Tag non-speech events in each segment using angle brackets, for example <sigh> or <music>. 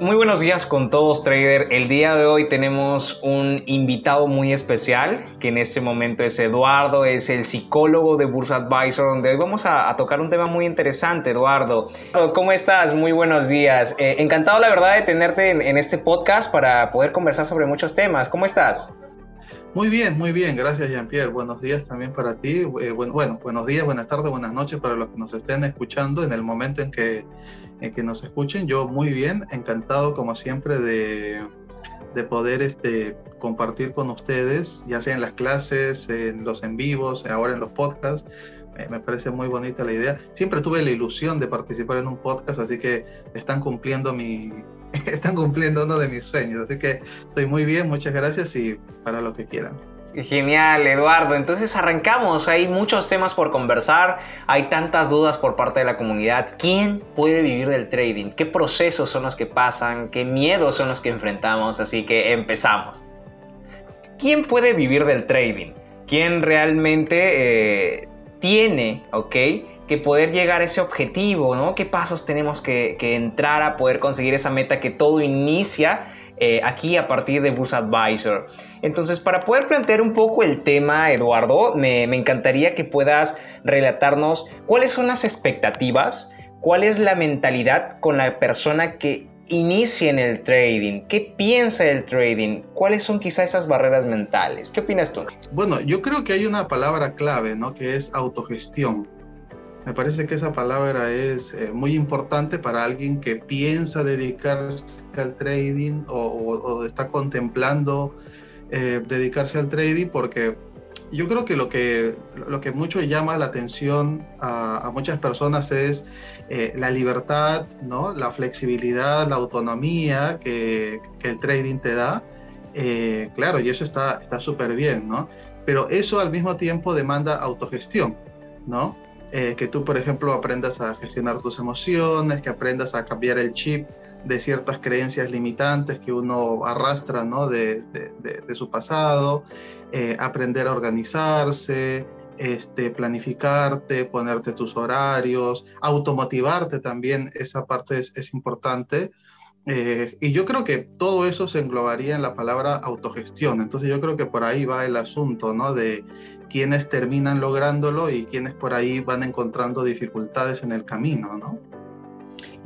Muy buenos días con todos, trader. El día de hoy tenemos un invitado muy especial, que en este momento es Eduardo, es el psicólogo de Bursa Advisor, donde hoy vamos a, tocar un tema muy interesante, Eduardo. ¿Cómo estás? Muy buenos días. Eh, encantado, la verdad, de tenerte en, este podcast para poder conversar sobre muchos temas. ¿Cómo estás? Muy bien, muy bien, gracias Jean-Pierre. Buenos días también para ti. Eh, bueno, bueno, buenos días, buenas tardes, buenas noches para los que nos estén escuchando en el momento en que eh, que nos escuchen. Yo muy bien, encantado como siempre de, de poder este, compartir con ustedes, ya sea en las clases, en los en vivos, ahora en los podcasts. me parece muy bonita la idea. Siempre tuve la ilusión de participar en un podcast, así que están cumpliendo mi, <laughs> están cumpliendo uno de mis sueños. Así que estoy muy bien, muchas gracias y para lo que quieran. Genial, Eduardo. Entonces arrancamos. Hay muchos temas por conversar. Hay tantas dudas por parte de la comunidad. ¿Quién puede vivir del trading? ¿Qué procesos son los que pasan? ¿Qué miedos son los que enfrentamos? Así que empezamos. ¿Quién puede vivir del trading? ¿Quién realmente eh, tiene, ok? Que poder llegar a ese objetivo, ¿no? ¿Qué pasos tenemos que, que entrar a poder conseguir esa meta que todo inicia eh, aquí a partir de Bus Advisor. Entonces, para poder plantear un poco el tema, Eduardo, me, encantaría que puedas relatarnos cuáles son las expectativas, cuál es la mentalidad con la persona que inicia en el trading, qué piensa del trading, cuáles son quizá esas barreras mentales. ¿Qué opinas tú? Bueno, yo creo que hay una palabra clave, ¿no? Que es autogestión. Me parece que esa palabra es eh, muy importante para alguien que piensa dedicarse al trading o, está contemplando eh, dedicarse al trading porque yo creo que lo que, lo que mucho llama la atención a, muchas personas es eh, la libertad, ¿no? la flexibilidad, la autonomía que, que el trading te da. claro, y eso está súper bien, ¿no? Pero eso al mismo tiempo demanda autogestión, ¿no? Eh, que tú, por ejemplo, aprendas a gestionar tus emociones, que aprendas a cambiar el chip de ciertas creencias limitantes que uno arrastra ¿no? de, de, su pasado, eh, aprender a organizarse, este, planificarte, ponerte tus horarios, automotivarte también, esa parte es, es importante. Eh, y yo creo que todo eso se englobaría en la palabra autogestión. Entonces yo creo que por ahí va el asunto, ¿no? De quienes terminan lográndolo y quienes por ahí van encontrando dificultades en el camino, ¿no?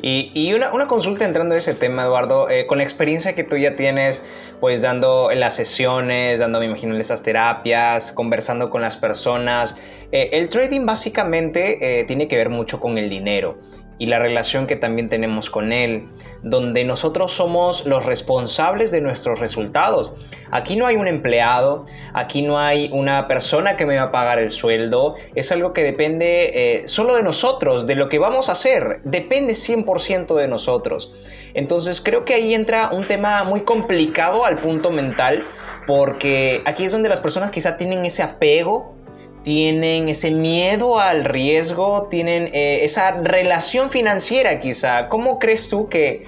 Y, una, consulta entrando en ese tema, Eduardo, eh, con la experiencia que tú ya tienes, pues dando las sesiones, dando, me imagino, esas terapias, conversando con las personas, eh, el trading básicamente tiene que ver mucho con el dinero y la relación que también tenemos con Él, donde nosotros somos los responsables de nuestros resultados. Aquí no hay un empleado, aquí no hay una persona que me va a pagar el sueldo, es algo que depende eh, solo de nosotros, de lo que vamos a hacer, depende 100% de nosotros. Entonces creo que ahí entra un tema muy complicado al punto mental, porque aquí es donde las personas quizá tienen ese apego tienen ese miedo al riesgo, tienen eh, esa relación financiera quizá. ¿Cómo crees tú que,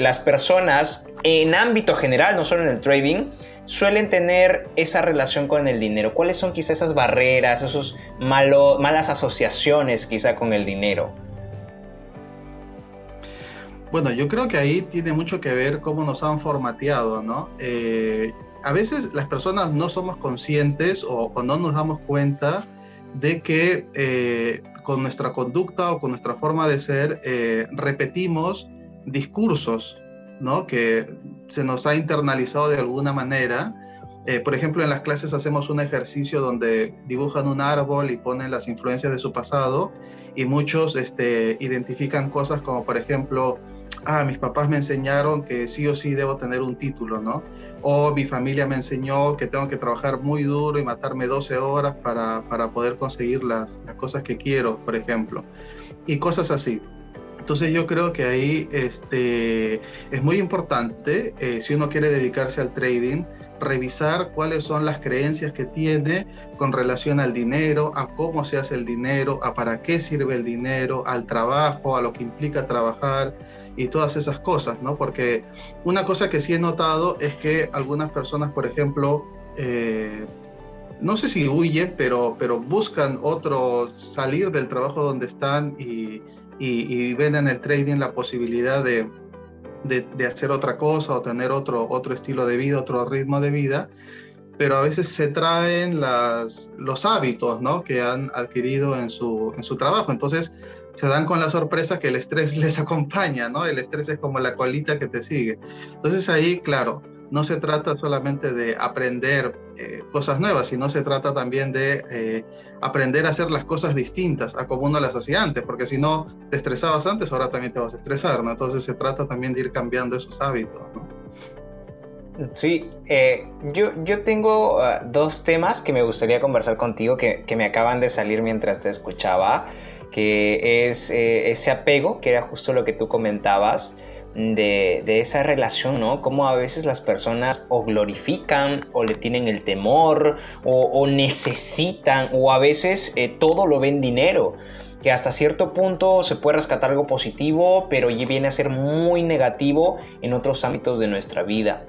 las personas en ámbito general, no solo en el trading, suelen tener esa relación con el dinero? ¿Cuáles son quizá esas barreras, esas malas asociaciones quizá con el dinero? Bueno, yo creo que ahí tiene mucho que ver cómo nos han formateado, ¿no? Eh, a veces las personas no somos conscientes o, no nos damos cuenta de que eh, con nuestra conducta o con nuestra forma de ser eh, repetimos discursos, ¿no? Que se nos ha internalizado de alguna manera. Eh, por ejemplo, en las clases hacemos un ejercicio donde dibujan un árbol y ponen las influencias de su pasado y muchos este, identifican cosas como, por ejemplo, ah, mis papás me enseñaron que sí o sí debo tener un título, ¿no? O mi familia me enseñó que tengo que trabajar muy duro y matarme 12 horas para, para poder conseguir las, las, cosas que quiero, por ejemplo. Y cosas así. Entonces yo creo que ahí este, es muy importante, eh, si uno quiere dedicarse al trading, revisar cuáles son las creencias que tiene con relación al dinero, a cómo se hace el dinero, a para qué sirve el dinero, al trabajo, a lo que implica trabajar y todas esas cosas, ¿no? Porque una cosa que sí he notado es que algunas personas, por ejemplo, eh, no sé si huyen, pero, pero buscan otro, salir del trabajo donde están y, y, ven en el trading la posibilidad de, de, hacer otra cosa o tener otro, otro estilo de vida, otro ritmo de vida, pero a veces se traen las, los hábitos ¿no? que han adquirido en su, en su trabajo. Entonces se dan con la sorpresa que el estrés <laughs> les acompaña, ¿no? El estrés es como la colita que te sigue. Entonces ahí, claro, no se trata solamente de aprender eh, cosas nuevas, sino se trata también de eh, aprender a hacer las cosas distintas a como uno las hacía antes, porque si no te estresabas antes, ahora también te vas a estresar, ¿no? Entonces se trata también de ir cambiando esos hábitos. Sí, eh, yo, yo tengo ah, dos temas que me gustaría conversar contigo que, que, me acaban de salir mientras te escuchaba, que es ese apego, que era justo lo que tú comentabas, de, esa relación, ¿no? Cómo a veces las personas o glorifican o le tienen el temor o, necesitan o a veces eh, todo lo ven dinero que hasta cierto punto se puede rescatar algo positivo, pero viene a ser muy negativo en otros ámbitos de nuestra vida.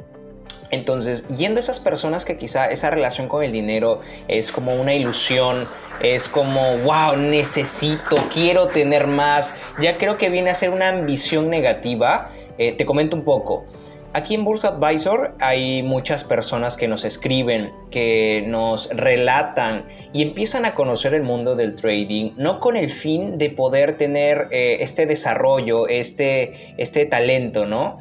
Entonces, yendo a esas personas que quizá esa relación con el dinero es como una ilusión, es como, wow, necesito, quiero tener más, ya creo que viene a ser una ambición negativa. Eh, te comento un poco. Aquí en Bursa Advisor hay muchas personas que nos escriben, que nos relatan y empiezan a conocer el mundo del trading, no con el fin de poder tener eh, este desarrollo, este, este talento, ¿no?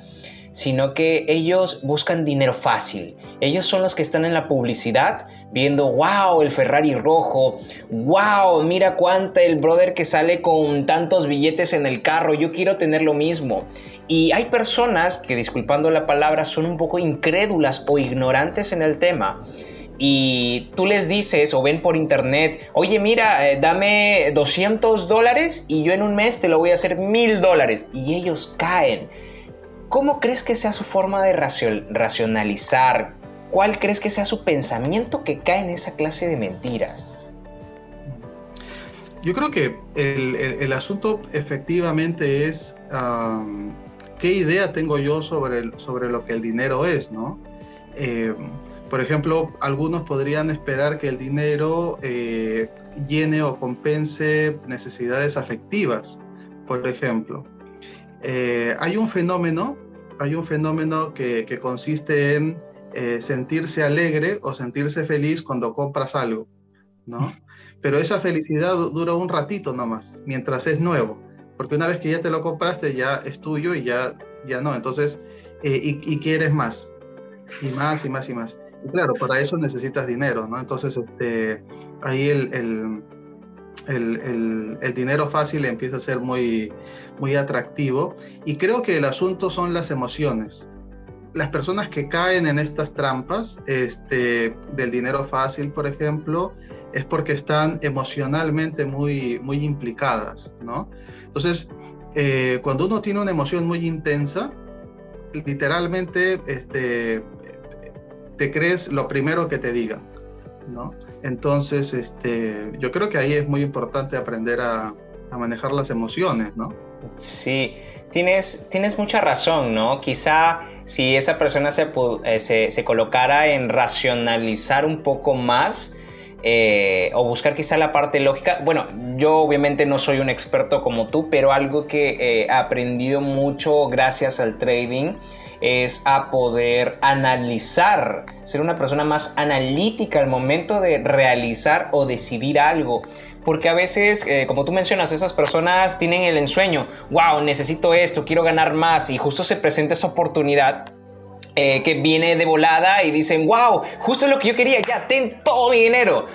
Sino que ellos buscan dinero fácil. Ellos son los que están en la publicidad viendo, wow, el Ferrari rojo, wow, mira cuánta el brother que sale con tantos billetes en el carro, yo quiero tener lo mismo. Y hay personas que, disculpando la palabra, son un poco incrédulas o ignorantes en el tema y tú les dices o ven por internet, oye mira, eh, dame 200 dólares y yo en un mes te lo voy a hacer mil dólares. Y ellos caen. ¿Cómo crees que sea su forma de racionalizar? ¿Cuál crees que sea su pensamiento que cae en esa clase de mentiras? Yo creo que el, asunto efectivamente es qué idea tengo yo sobre, sobre lo que el dinero es, ¿no? Eh, por ejemplo, algunos podrían esperar que el dinero eh, llene o compense necesidades afectivas, por ejemplo. Eh, hay un fenómeno, hay un fenómeno que, consiste en eh, sentirse alegre o sentirse feliz cuando compras algo, ¿no? <laughs> Pero esa felicidad dura un ratito nomás, mientras es nuevo, porque una vez que ya te lo compraste ya es tuyo y ya, ya no, entonces, eh, y, quieres más, y más y más y más. Y claro, para eso necesitas dinero, ¿no? Entonces, este, ahí el el, dinero fácil empieza a ser muy, muy atractivo. Y creo que el asunto son las emociones. Las personas que caen en estas trampas este, del dinero fácil, por ejemplo, es porque están emocionalmente muy, muy implicadas, ¿no? Entonces, eh, cuando uno tiene una emoción muy intensa, literalmente este, te crees lo primero que te digan, ¿no? Entonces, este, yo creo que ahí es muy importante aprender a, manejar las emociones, ¿no? Sí, tienes, tienes mucha razón, ¿no? Quizá si esa persona se, eh, se, colocara en racionalizar un poco más, eh, o buscar quizá la parte lógica. Bueno, yo obviamente no soy un experto como tú, pero algo que eh, he aprendido mucho gracias al trading es a poder analizar, ser una persona más analítica al momento de realizar o decidir algo. Porque a veces, eh, como tú mencionas, esas personas tienen el ensueño, wow, necesito esto, quiero ganar más y justo se presenta esa oportunidad eh, que viene de volada y dicen, wow, justo lo que yo quería, ya, ten todo mi dinero.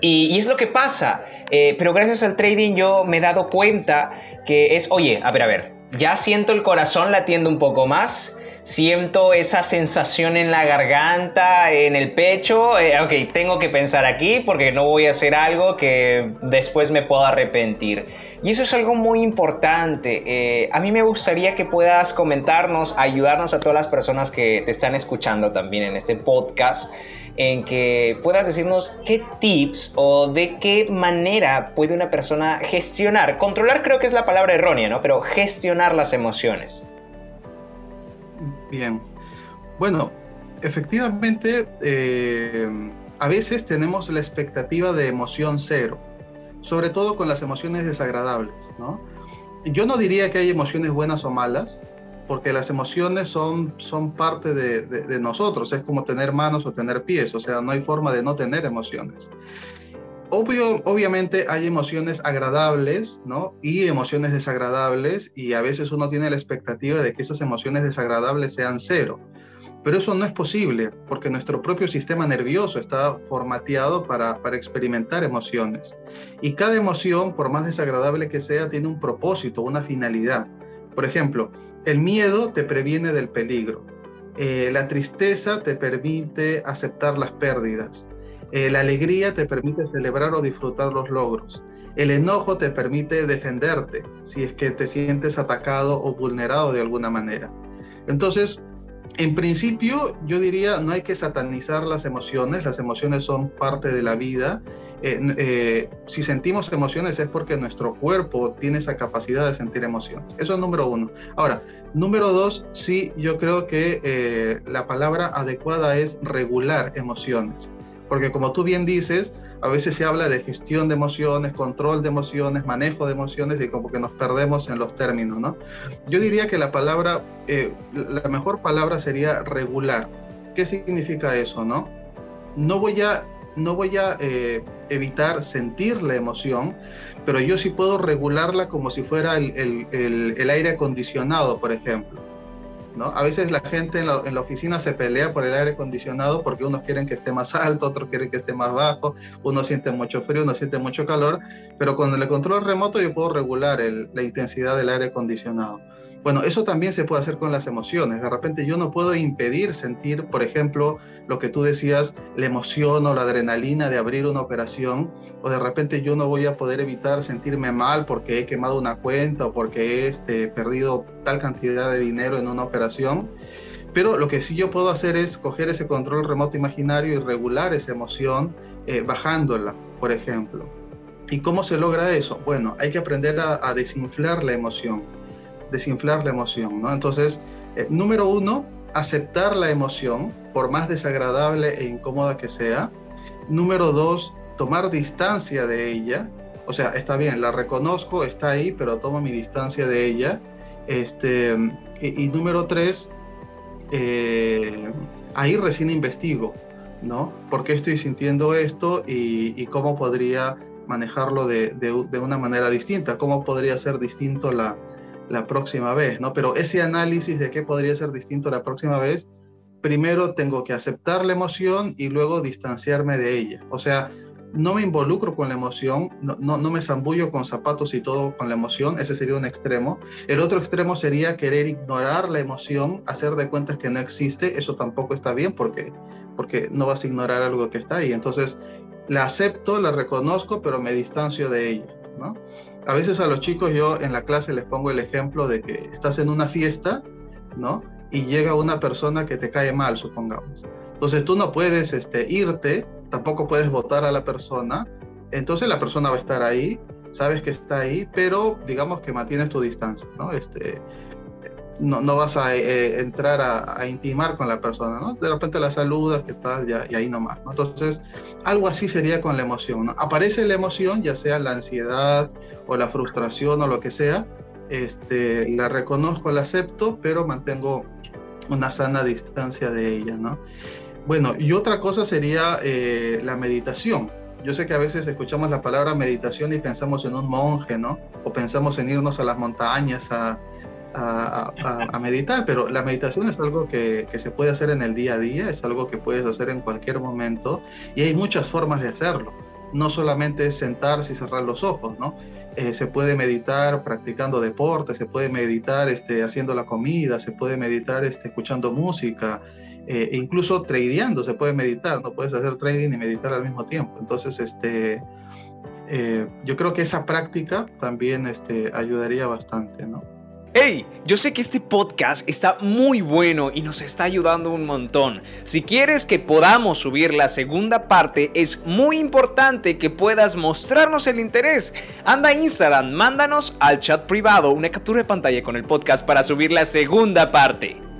Y, es lo que pasa. Eh, pero gracias al trading yo me he dado cuenta que es, oye, a ver, a ver, ya siento el corazón latiendo un poco más siento esa sensación en la garganta, en el pecho, eh, ok, tengo que pensar aquí porque no voy a hacer algo que después me pueda arrepentir. Y eso es algo muy importante. Eh, a mí me gustaría que puedas comentarnos, ayudarnos a todas las personas que te están escuchando también en este podcast en que puedas decirnos qué tips o de qué manera puede una persona gestionar, controlar creo que es la palabra errónea, ¿no? Pero gestionar las emociones. Bien. Bueno, efectivamente, eh, a veces tenemos la expectativa de emoción cero, sobre todo con las emociones desagradables, ¿no? Yo no diría que hay emociones buenas o malas, porque las emociones son, son parte de, de, nosotros, es como tener manos o tener pies, o sea, no hay forma de no tener emociones. Obvio, obviamente hay emociones agradables, ¿no? Y emociones desagradables, y a veces uno tiene la expectativa de que esas emociones desagradables sean cero. Pero eso no es posible porque nuestro propio sistema nervioso está formateado para, para, experimentar emociones. Y cada emoción, por más desagradable que sea, tiene un propósito, una finalidad. Por ejemplo, el miedo te previene del peligro. Eh, la tristeza te permite aceptar las pérdidas. Eh, la alegría te permite celebrar o disfrutar los logros. El enojo te permite defenderte si es que te sientes atacado o vulnerado de alguna manera. Entonces, en principio, yo diría, no hay que satanizar las emociones, las emociones son parte de la vida. Eh, eh, si sentimos emociones es porque nuestro cuerpo tiene esa capacidad de sentir emociones. Eso es número uno. Ahora, número dos, sí, yo creo que la palabra adecuada es regular emociones. Porque como tú bien dices, a veces se habla de gestión de emociones, control de emociones, manejo de emociones y como que nos perdemos en los términos, ¿no? Yo diría que la palabra, eh, la mejor palabra sería regular. ¿Qué significa eso, no? No voy a, no voy a eh, evitar sentir la emoción, pero yo sí puedo regularla como si fuera el, el aire acondicionado, por ejemplo. A veces la gente en la, oficina se pelea por el aire acondicionado porque unos quieren que esté más <laughs> alto, otros quieren que esté más bajo, uno siente mucho frío, uno siente mucho calor, pero con el control remoto yo puedo regular la intensidad del aire acondicionado. Bueno, eso también se puede hacer con las emociones. De repente yo no puedo impedir sentir, por ejemplo, lo que tú decías, la emoción o la adrenalina de abrir una operación, o de repente yo no voy a poder evitar sentirme mal porque he quemado una cuenta o porque he este, perdido tal cantidad de dinero en una operación. Pero lo que sí yo puedo hacer es coger ese control remoto imaginario y regular esa emoción eh, bajándola, por ejemplo. ¿Y cómo se logra eso? Bueno, hay que aprender a desinflar la emoción desinflar la emoción, ¿no? Entonces, eh, número uno, aceptar la emoción, por más desagradable e incómoda que sea. Número dos, tomar distancia de ella. O sea, está bien, la reconozco, está ahí, pero tomo mi distancia de ella. Este, y, número tres, eh, ahí recién investigo, ¿no? ¿Por qué estoy sintiendo esto y, cómo podría manejarlo de, de, una manera distinta? ¿Cómo podría ser distinto la, la próxima vez, ¿no? Pero ese análisis de qué podría ser distinto la próxima vez, primero tengo que aceptar la emoción y luego distanciarme de ella. O sea, no me involucro con la emoción, no, no, me zambullo con zapatos y todo con la emoción, ese sería un extremo. El otro extremo sería querer ignorar la emoción, hacer de cuentas que no existe, eso tampoco está bien porque, porque no vas a ignorar algo que está ahí. Entonces, la acepto, la reconozco, pero me distancio de ella, ¿no? A veces a los chicos yo en la clase les pongo el ejemplo de que estás en una fiesta, ¿no? Y llega una persona que te cae mal, supongamos. Entonces tú no puedes este, irte, tampoco puedes votar a la persona, entonces la persona va a estar ahí, sabes que está ahí, pero digamos que mantienes tu distancia, ¿no? Este, no, no vas a eh, entrar a, intimar con la persona, ¿no? De repente la saludas, ¿qué tal? Ya, y ahí nomás, ¿no? Entonces, algo así sería con la emoción, ¿no? Aparece la emoción, ya sea la ansiedad o la frustración o lo que sea, este, la reconozco, la acepto, pero mantengo una sana distancia de ella, ¿no? Bueno, y otra cosa sería eh, la meditación. Yo sé que a veces escuchamos la palabra meditación y pensamos en un monje, ¿no? O pensamos en irnos a las montañas a, a, meditar, pero la meditación es algo que, se puede hacer en el día a día, es algo que puedes hacer en cualquier momento y hay muchas formas de hacerlo. No solamente es sentarse y cerrar los ojos, ¿no? Eh, se puede meditar practicando deporte, se puede meditar este, haciendo la comida, se puede meditar este, escuchando música, eh, e incluso tradeando se puede meditar, no puedes hacer trading y meditar al mismo tiempo. Entonces, este, eh, yo creo que esa práctica también este, ayudaría bastante, ¿no? Hey, yo sé que este podcast está muy bueno y nos está ayudando un montón. Si quieres que podamos subir la segunda parte, es muy importante que puedas mostrarnos el interés. Anda a Instagram, mándanos al chat privado una captura de pantalla con el podcast para subir la segunda parte.